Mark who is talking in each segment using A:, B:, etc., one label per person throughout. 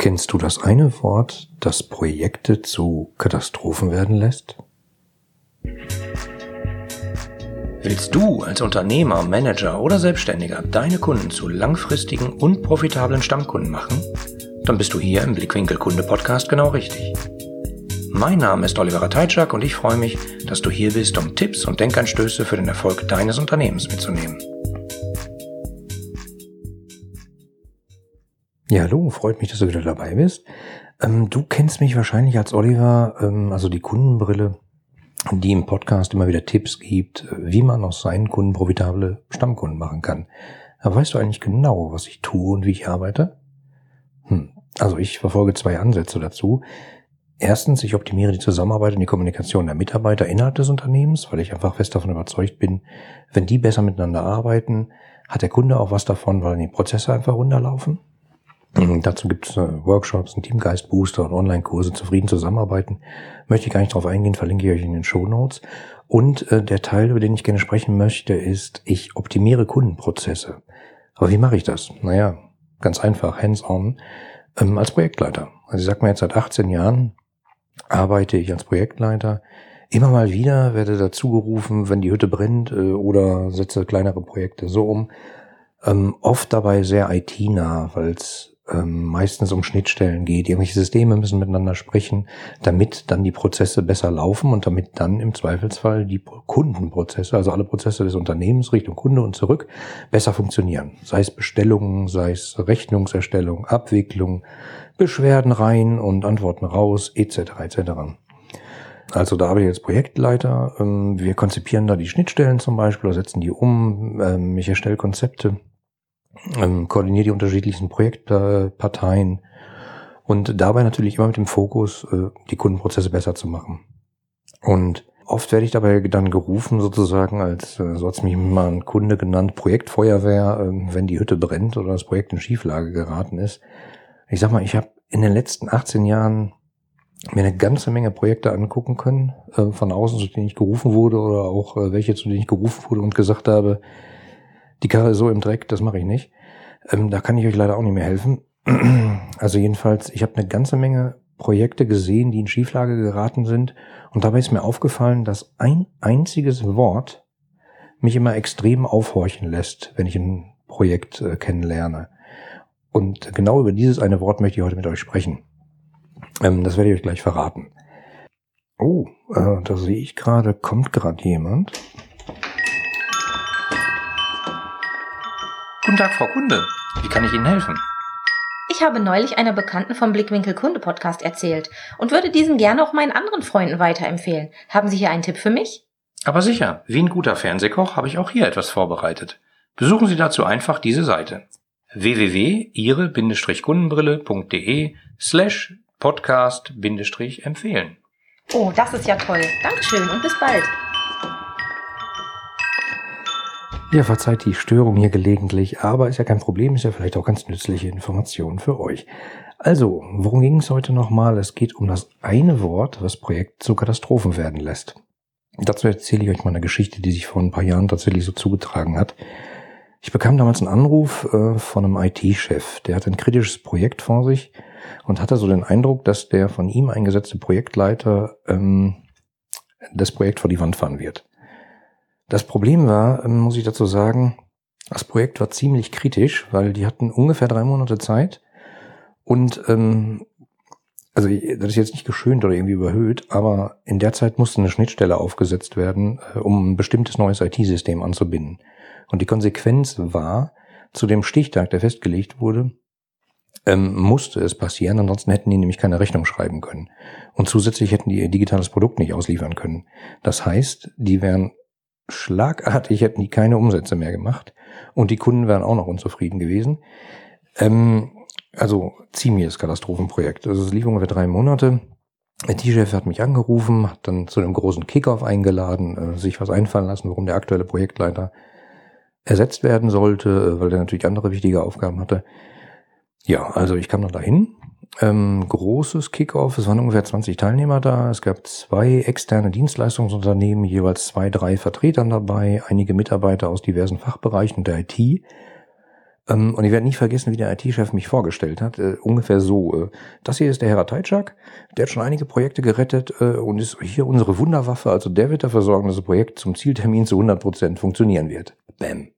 A: Kennst du das eine Wort, das Projekte zu Katastrophen werden lässt?
B: Willst du als Unternehmer, Manager oder Selbstständiger deine Kunden zu langfristigen und profitablen Stammkunden machen? Dann bist du hier im Blickwinkel Kunde Podcast genau richtig. Mein Name ist Oliver Teitschak und ich freue mich, dass du hier bist, um Tipps und Denkanstöße für den Erfolg deines Unternehmens mitzunehmen.
A: Ja, hallo, freut mich, dass du wieder dabei bist. Ähm, du kennst mich wahrscheinlich als Oliver, ähm, also die Kundenbrille, die im Podcast immer wieder Tipps gibt, wie man aus seinen Kunden profitable Stammkunden machen kann. Aber weißt du eigentlich genau, was ich tue und wie ich arbeite? Hm. Also ich verfolge zwei Ansätze dazu. Erstens, ich optimiere die Zusammenarbeit und die Kommunikation der Mitarbeiter innerhalb des Unternehmens, weil ich einfach fest davon überzeugt bin, wenn die besser miteinander arbeiten, hat der Kunde auch was davon, weil die Prozesse einfach runterlaufen. Mhm, dazu gibt es äh, Workshops, einen Teamgeist-Booster und Online-Kurse zufrieden zusammenarbeiten. Möchte ich gar nicht drauf eingehen, verlinke ich euch in den Show Notes. Und äh, der Teil, über den ich gerne sprechen möchte, ist, ich optimiere Kundenprozesse. Aber wie mache ich das? Naja, ganz einfach, hands-on, ähm, als Projektleiter. Also ich sag mal jetzt seit 18 Jahren arbeite ich als Projektleiter. Immer mal wieder werde dazu gerufen, wenn die Hütte brennt äh, oder setze kleinere Projekte so um. Ähm, oft dabei sehr IT-nah, weil es ähm, meistens um Schnittstellen geht. Irgendwelche Systeme müssen miteinander sprechen, damit dann die Prozesse besser laufen und damit dann im Zweifelsfall die Kundenprozesse, also alle Prozesse des Unternehmens Richtung Kunde und zurück, besser funktionieren. Sei es Bestellungen, sei es Rechnungserstellung, Abwicklung, Beschwerden rein und Antworten raus, etc. etc. Also da arbeite ich als Projektleiter. Ähm, wir konzipieren da die Schnittstellen zum Beispiel, setzen die um. Ähm, ich erstelle Konzepte ähm, koordiniere die unterschiedlichsten Projektparteien und dabei natürlich immer mit dem Fokus, äh, die Kundenprozesse besser zu machen. Und oft werde ich dabei dann gerufen, sozusagen, als, äh, so hat es mich mal ein Kunde genannt, Projektfeuerwehr, äh, wenn die Hütte brennt oder das Projekt in Schieflage geraten ist. Ich sag mal, ich habe in den letzten 18 Jahren mir eine ganze Menge Projekte angucken können, äh, von außen, zu denen ich gerufen wurde oder auch äh, welche, zu denen ich gerufen wurde und gesagt habe, die Karre ist so im Dreck, das mache ich nicht. Ähm, da kann ich euch leider auch nicht mehr helfen. Also jedenfalls, ich habe eine ganze Menge Projekte gesehen, die in Schieflage geraten sind. Und dabei ist mir aufgefallen, dass ein einziges Wort mich immer extrem aufhorchen lässt, wenn ich ein Projekt äh, kennenlerne. Und genau über dieses eine Wort möchte ich heute mit euch sprechen. Ähm, das werde ich euch gleich verraten. Oh, äh, da sehe ich gerade, kommt gerade jemand.
B: Guten Tag, Frau Kunde. Wie kann ich Ihnen helfen?
C: Ich habe neulich einer Bekannten vom Blickwinkel Kunde Podcast erzählt und würde diesen gerne auch meinen anderen Freunden weiterempfehlen. Haben Sie hier einen Tipp für mich?
B: Aber sicher, wie ein guter Fernsehkoch habe ich auch hier etwas vorbereitet. Besuchen Sie dazu einfach diese Seite www.ihre-kundenbrille.de slash podcast-empfehlen.
C: Oh, das ist ja toll. Dankeschön und bis bald.
A: Ja, verzeiht die Störung hier gelegentlich, aber ist ja kein Problem, ist ja vielleicht auch ganz nützliche Informationen für euch. Also, worum ging es heute nochmal? Es geht um das eine Wort, was Projekt zu Katastrophen werden lässt. Dazu erzähle ich euch mal eine Geschichte, die sich vor ein paar Jahren tatsächlich so zugetragen hat. Ich bekam damals einen Anruf äh, von einem IT-Chef, der hat ein kritisches Projekt vor sich und hatte so den Eindruck, dass der von ihm eingesetzte Projektleiter ähm, das Projekt vor die Wand fahren wird. Das Problem war, ähm, muss ich dazu sagen, das Projekt war ziemlich kritisch, weil die hatten ungefähr drei Monate Zeit und ähm, also das ist jetzt nicht geschönt oder irgendwie überhöht, aber in der Zeit musste eine Schnittstelle aufgesetzt werden, äh, um ein bestimmtes neues IT-System anzubinden. Und die Konsequenz war, zu dem Stichtag, der festgelegt wurde, ähm, musste es passieren, ansonsten hätten die nämlich keine Rechnung schreiben können. Und zusätzlich hätten die ihr digitales Produkt nicht ausliefern können. Das heißt, die wären schlagartig hätten die keine Umsätze mehr gemacht und die Kunden wären auch noch unzufrieden gewesen. Ähm, also ziemliches Katastrophenprojekt. Also es lief ungefähr drei Monate. Der T-Chef hat mich angerufen, hat dann zu einem großen Kickoff eingeladen, äh, sich was einfallen lassen, warum der aktuelle Projektleiter ersetzt werden sollte, äh, weil der natürlich andere wichtige Aufgaben hatte. Ja, also ich kam dann dahin ähm, großes Kickoff. Es waren ungefähr 20 Teilnehmer da. Es gab zwei externe Dienstleistungsunternehmen, jeweils zwei, drei Vertretern dabei, einige Mitarbeiter aus diversen Fachbereichen der IT. Ähm, und ich werde nie vergessen, wie der IT-Chef mich vorgestellt hat. Äh, ungefähr so. Äh, das hier ist der Herr Teitschak, der hat schon einige Projekte gerettet äh, und ist hier unsere Wunderwaffe. Also der wird dafür sorgen, dass das Projekt zum Zieltermin zu 100 Prozent funktionieren wird. Bäm.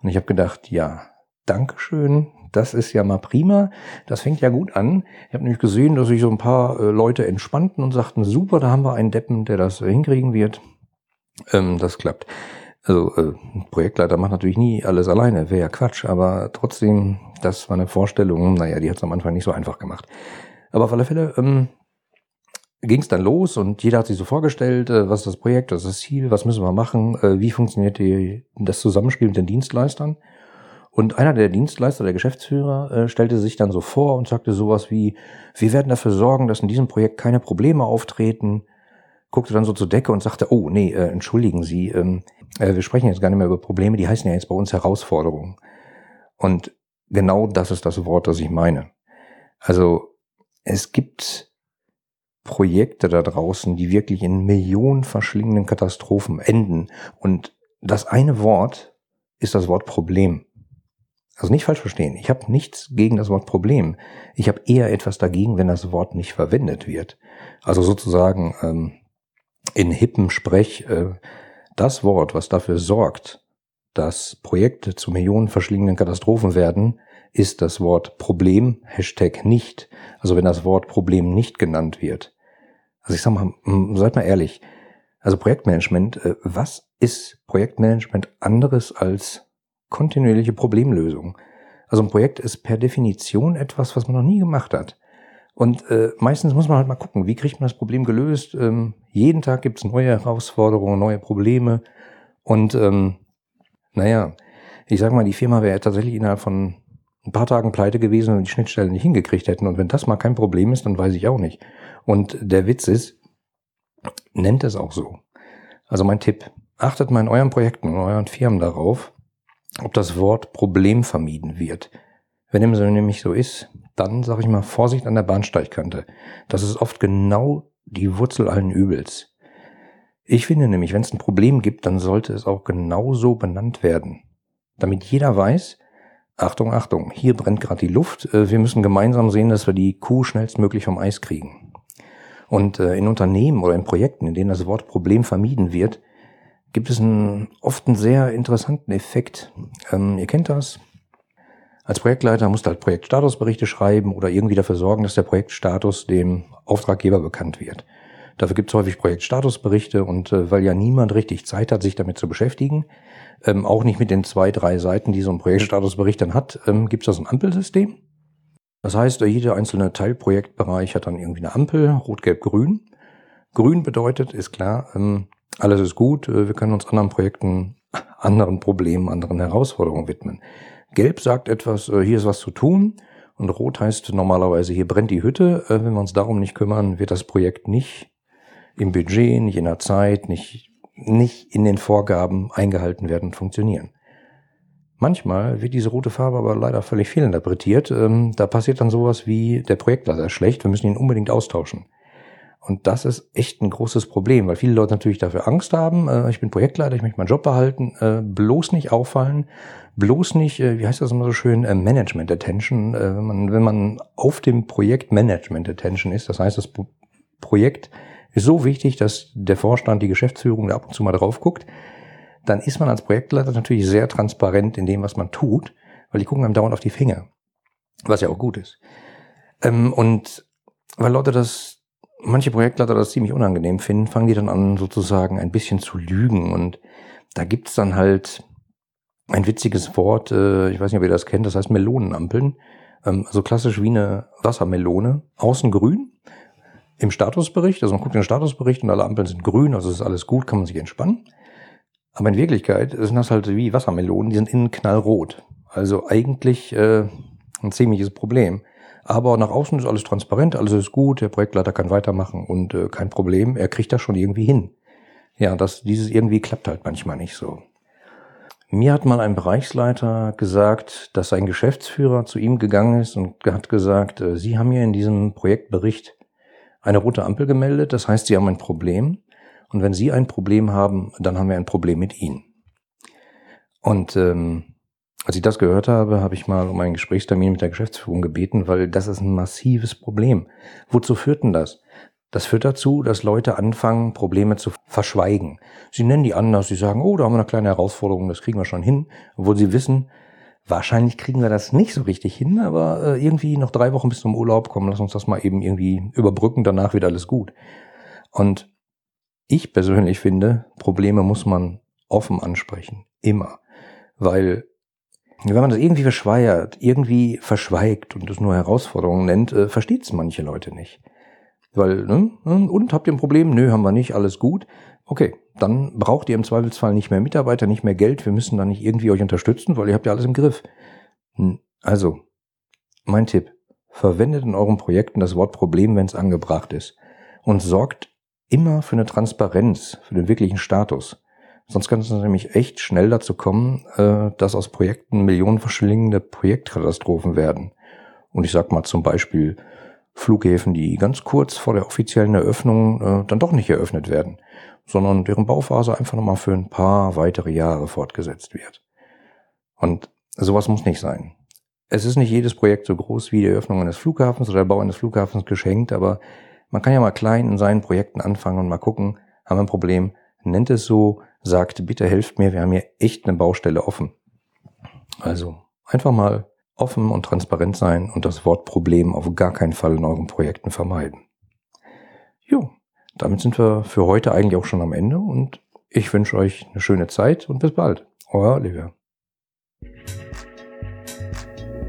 A: Und ich habe gedacht, ja, Dankeschön, das ist ja mal prima. Das fängt ja gut an. Ich habe nämlich gesehen, dass sich so ein paar äh, Leute entspannten und sagten, super, da haben wir einen Deppen, der das äh, hinkriegen wird. Ähm, das klappt. Also äh, Projektleiter macht natürlich nie alles alleine, wäre ja Quatsch, aber trotzdem, das war eine Vorstellung, naja, die hat es am Anfang nicht so einfach gemacht. Aber auf alle Fälle ähm, ging es dann los und jeder hat sich so vorgestellt, äh, was ist das Projekt, was ist das Ziel, was müssen wir machen, äh, wie funktioniert die, das Zusammenspiel mit den Dienstleistern. Und einer der Dienstleister, der Geschäftsführer, äh, stellte sich dann so vor und sagte sowas wie, wir werden dafür sorgen, dass in diesem Projekt keine Probleme auftreten. Guckte dann so zur Decke und sagte, oh nee, äh, entschuldigen Sie, ähm, äh, wir sprechen jetzt gar nicht mehr über Probleme, die heißen ja jetzt bei uns Herausforderungen. Und genau das ist das Wort, das ich meine. Also es gibt Projekte da draußen, die wirklich in Millionen verschlingenden Katastrophen enden. Und das eine Wort ist das Wort Problem. Also nicht falsch verstehen. Ich habe nichts gegen das Wort Problem. Ich habe eher etwas dagegen, wenn das Wort nicht verwendet wird. Also sozusagen ähm, in hippen Sprech äh, das Wort, was dafür sorgt, dass Projekte zu Millionen verschlingenden Katastrophen werden, ist das Wort Problem, Hashtag nicht. Also wenn das Wort Problem nicht genannt wird. Also ich sag mal, seid mal ehrlich. Also Projektmanagement, äh, was ist Projektmanagement anderes als kontinuierliche Problemlösung. Also ein Projekt ist per Definition etwas, was man noch nie gemacht hat. Und äh, meistens muss man halt mal gucken, wie kriegt man das Problem gelöst. Ähm, jeden Tag gibt es neue Herausforderungen, neue Probleme. Und ähm, naja, ich sag mal, die Firma wäre tatsächlich innerhalb von ein paar Tagen pleite gewesen und die Schnittstellen nicht hingekriegt hätten. Und wenn das mal kein Problem ist, dann weiß ich auch nicht. Und der Witz ist, nennt es auch so. Also mein Tipp, achtet mal in euren Projekten, in euren Firmen darauf, ob das Wort Problem vermieden wird. Wenn dem so nämlich so ist, dann sage ich mal Vorsicht an der Bahnsteigkante. Das ist oft genau die Wurzel allen Übels. Ich finde nämlich, wenn es ein Problem gibt, dann sollte es auch genauso benannt werden. Damit jeder weiß, Achtung, Achtung, hier brennt gerade die Luft, äh, wir müssen gemeinsam sehen, dass wir die Kuh schnellstmöglich vom Eis kriegen. Und äh, in Unternehmen oder in Projekten, in denen das Wort Problem vermieden wird, gibt es einen, oft einen sehr interessanten Effekt. Ähm, ihr kennt das. Als Projektleiter musst du halt Projektstatusberichte schreiben oder irgendwie dafür sorgen, dass der Projektstatus dem Auftraggeber bekannt wird. Dafür gibt es häufig Projektstatusberichte und äh, weil ja niemand richtig Zeit hat, sich damit zu beschäftigen, ähm, auch nicht mit den zwei, drei Seiten, die so ein Projektstatusbericht dann hat, ähm, gibt es das ein Ampelsystem. Das heißt, jeder einzelne Teilprojektbereich hat dann irgendwie eine Ampel, rot, gelb, grün. Grün bedeutet, ist klar, ähm, alles ist gut, äh, wir können uns anderen Projekten, anderen Problemen, anderen Herausforderungen widmen. Gelb sagt etwas, äh, hier ist was zu tun. Und Rot heißt normalerweise, hier brennt die Hütte. Äh, wenn wir uns darum nicht kümmern, wird das Projekt nicht im Budget, nicht in der Zeit, nicht, nicht in den Vorgaben eingehalten werden und funktionieren. Manchmal wird diese rote Farbe aber leider völlig fehlinterpretiert. Ähm, da passiert dann sowas wie, der Projektleiter ist schlecht, wir müssen ihn unbedingt austauschen. Und das ist echt ein großes Problem, weil viele Leute natürlich dafür Angst haben. Äh, ich bin Projektleiter, ich möchte meinen Job behalten, äh, bloß nicht auffallen, bloß nicht, äh, wie heißt das immer so schön, äh, Management Attention. Äh, wenn, man, wenn man auf dem Projekt Management Attention ist, das heißt, das Pro Projekt ist so wichtig, dass der Vorstand, die Geschäftsführung da ab und zu mal drauf guckt, dann ist man als Projektleiter natürlich sehr transparent in dem, was man tut, weil die gucken einem dauernd auf die Finger, was ja auch gut ist. Ähm, und weil Leute das manche Projektleiter das ziemlich unangenehm finden, fangen die dann an, sozusagen ein bisschen zu lügen. Und da gibt's dann halt ein witziges Wort, äh, ich weiß nicht, ob ihr das kennt, das heißt Melonenampeln. Ähm, also klassisch wie eine Wassermelone. Außen grün im Statusbericht, also man guckt den Statusbericht und alle Ampeln sind grün, also ist alles gut, kann man sich entspannen. Aber in Wirklichkeit sind das halt wie Wassermelonen, die sind innen knallrot. Also eigentlich äh, ein ziemliches Problem. Aber nach außen ist alles transparent, alles ist gut, der Projektleiter kann weitermachen und äh, kein Problem, er kriegt das schon irgendwie hin. Ja, das, dieses irgendwie klappt halt manchmal nicht so. Mir hat mal ein Bereichsleiter gesagt, dass ein Geschäftsführer zu ihm gegangen ist und hat gesagt, äh, Sie haben hier in diesem Projektbericht eine rote Ampel gemeldet, das heißt, Sie haben ein Problem. Und wenn Sie ein Problem haben, dann haben wir ein Problem mit Ihnen. Und ähm, Als ich das gehört habe, habe ich mal um einen Gesprächstermin mit der Geschäftsführung gebeten, weil das ist ein massives Problem. Wozu führt denn das? Das führt dazu, dass Leute anfangen, Probleme zu verschweigen. Sie nennen die anders, sie sagen, oh, da haben wir eine kleine Herausforderung, das kriegen wir schon hin, obwohl sie wissen, wahrscheinlich kriegen wir das nicht so richtig hin, aber äh, irgendwie noch drei Wochen bis zum Urlaub kommen, lass uns das mal eben irgendwie überbrücken, danach wird alles gut. Und ich persönlich finde, Probleme muss man offen ansprechen. Immer. Weil, wenn man das irgendwie verschweiert, irgendwie verschweigt und es nur Herausforderungen nennt, äh, versteht es manche Leute nicht. Weil, ne? Und habt ihr ein Problem? Nö, haben wir nicht, alles gut. Okay, dann braucht ihr im Zweifelsfall nicht mehr Mitarbeiter, nicht mehr Geld. Wir müssen da nicht irgendwie euch unterstützen, weil ihr habt ja alles im Griff. Also, mein Tipp. Verwendet in euren Projekten das Wort Problem, wenn es angebracht ist. Und sorgt immer für eine Transparenz, für den wirklichen Status. Sonst kann es nämlich echt schnell dazu kommen, äh, dass aus Projekten Millionen verschlingende Projektkatastrophen werden. Und ich sag mal zum Beispiel Flughäfen, die ganz kurz vor der offiziellen Eröffnung äh, dann doch nicht eröffnet werden, sondern deren Bauphase einfach nochmal für ein paar weitere Jahre fortgesetzt wird. Und sowas muss nicht sein. Es ist nicht jedes Projekt so groß wie die Eröffnung eines Flughafens oder der Bau eines Flughafens geschenkt, aber man kann ja mal klein in seinen Projekten anfangen und mal gucken, haben wir ein Problem, nennt es so, sagt, bitte helft mir, wir haben hier echt eine Baustelle offen. Also einfach mal offen und transparent sein und das Wort Problem auf gar keinen Fall in euren Projekten vermeiden. Jo, damit sind wir für heute eigentlich auch schon am Ende und ich wünsche euch eine schöne Zeit und bis bald. Euer Oliver.